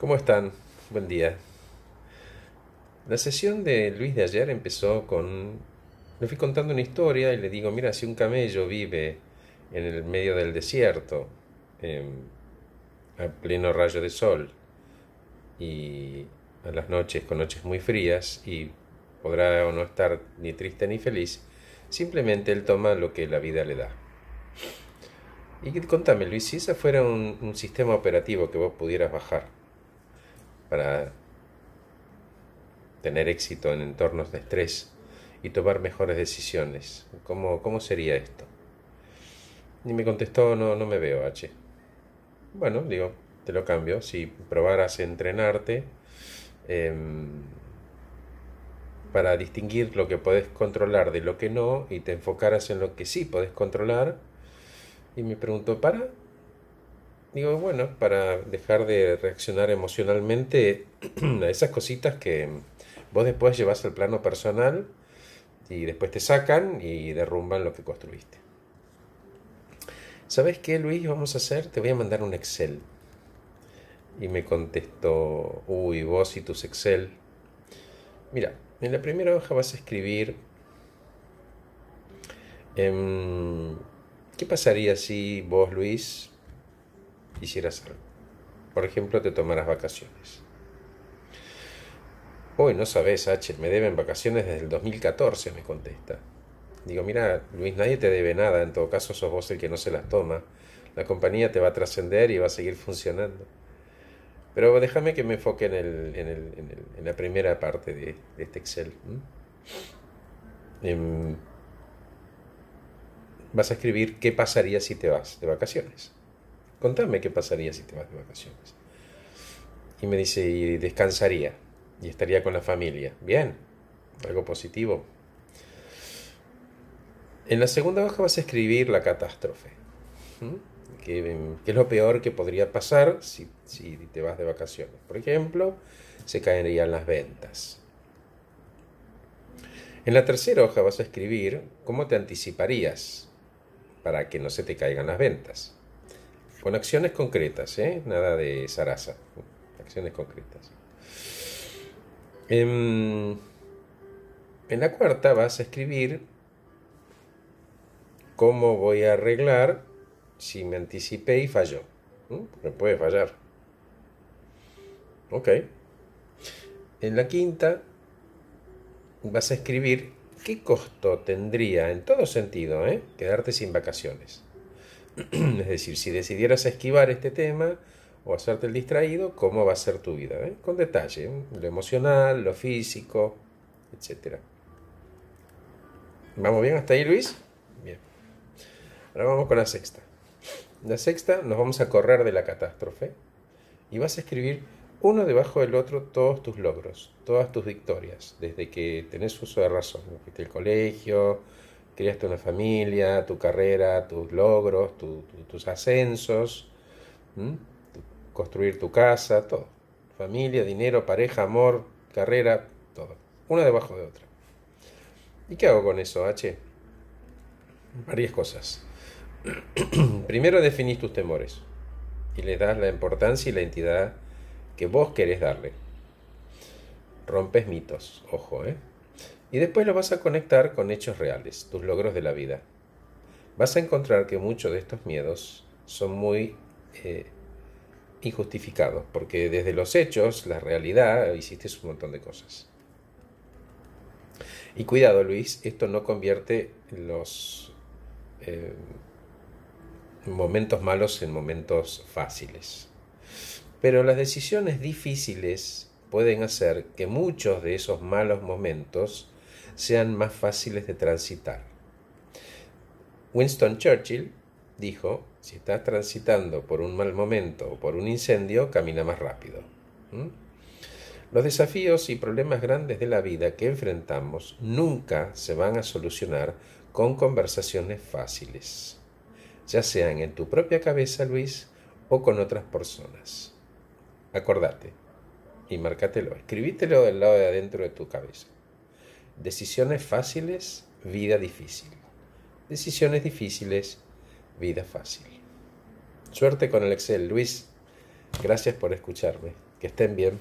¿Cómo están? Buen día. La sesión de Luis de ayer empezó con... Le fui contando una historia y le digo, mira, si un camello vive en el medio del desierto, em, a pleno rayo de sol, y a las noches con noches muy frías, y podrá o no estar ni triste ni feliz, simplemente él toma lo que la vida le da. Y contame, Luis, si ese fuera un, un sistema operativo que vos pudieras bajar para tener éxito en entornos de estrés y tomar mejores decisiones, ¿cómo, cómo sería esto? Y me contestó, no, no me veo, H. Bueno, digo, te lo cambio. Si probaras entrenarte em, para distinguir lo que podés controlar de lo que no y te enfocaras en lo que sí podés controlar, y me preguntó, ¿para? Digo, bueno, para dejar de reaccionar emocionalmente a esas cositas que vos después llevas al plano personal y después te sacan y derrumban lo que construiste. ¿Sabes qué, Luis? Vamos a hacer, te voy a mandar un Excel. Y me contestó, uy, vos y tus Excel. Mira, en la primera hoja vas a escribir... Em, ¿Qué pasaría si vos, Luis, hicieras algo? Por ejemplo, te tomaras vacaciones. Uy, no sabes, H, me deben vacaciones desde el 2014, me contesta. Digo, mira, Luis, nadie te debe nada, en todo caso sos vos el que no se las toma. La compañía te va a trascender y va a seguir funcionando. Pero déjame que me enfoque en, la primera parte de, este Excel vas a escribir qué pasaría si te vas de vacaciones. Contame qué pasaría si te vas de vacaciones. Y me dice, y descansaría, y estaría con la familia. Bien, algo positivo. En la segunda hoja vas a escribir la catástrofe. ¿Qué, es lo peor que podría pasar si, si te vas de vacaciones? Por ejemplo, se caerían las ventas. En la tercera hoja vas a escribir cómo te anticiparías para que no se te caigan las ventas. Con acciones concretas, ¿eh? nada de zaraza, acciones concretas. En, la cuarta vas a escribir cómo voy a arreglar si me anticipé y falló. Me puede fallar. Ok. En la quinta vas a escribir ¿qué costo tendría en todo sentido eh, quedarte sin vacaciones? es decir, si decidieras esquivar este tema o hacerte el distraído, ¿cómo va a ser tu vida? Eh? Con detalle, ¿eh? lo emocional, lo físico, etc. ¿Vamos bien hasta ahí, Luis? Bien. Ahora vamos con la sexta. La sexta nos vamos a correr de la catástrofe y vas a escribir uno debajo del otro todos tus logros, todas tus victorias, desde que tenés uso de razón, fuiste al colegio, criaste una familia, tu carrera, tus logros, tus ascensos, construir tu casa, todo. Familia, dinero, pareja, amor, carrera, todo. Una debajo de otra. ¿Y qué hago con eso, H? Varias cosas. Primero definís tus temores y le das la importancia y la entidad que vos querés darle. Rompes mitos, ojo, ¿eh? Y después lo vas a conectar con hechos reales, tus logros de la vida. Vas a encontrar que muchos de estos miedos son muy eh, injustificados, porque desde los hechos, la realidad, hiciste un montón de cosas. Y cuidado, Luis, esto no convierte los eh, momentos malos en momentos fáciles. Pero las decisiones difíciles pueden hacer que muchos de esos malos momentos sean más fáciles de transitar. Winston Churchill dijo, si estás transitando por un mal momento o por un incendio, camina más rápido. Los desafíos y problemas grandes de la vida que enfrentamos nunca se van a solucionar con conversaciones fáciles, ya sean en tu propia cabeza, Luis, o con otras personas. Acordate y márcatelo, escribítelo del lado de adentro de tu cabeza. Decisiones fáciles, vida difícil. Decisiones difíciles, vida fácil. Suerte con el Excel, Luis. Gracias por escucharme. Que estén bien.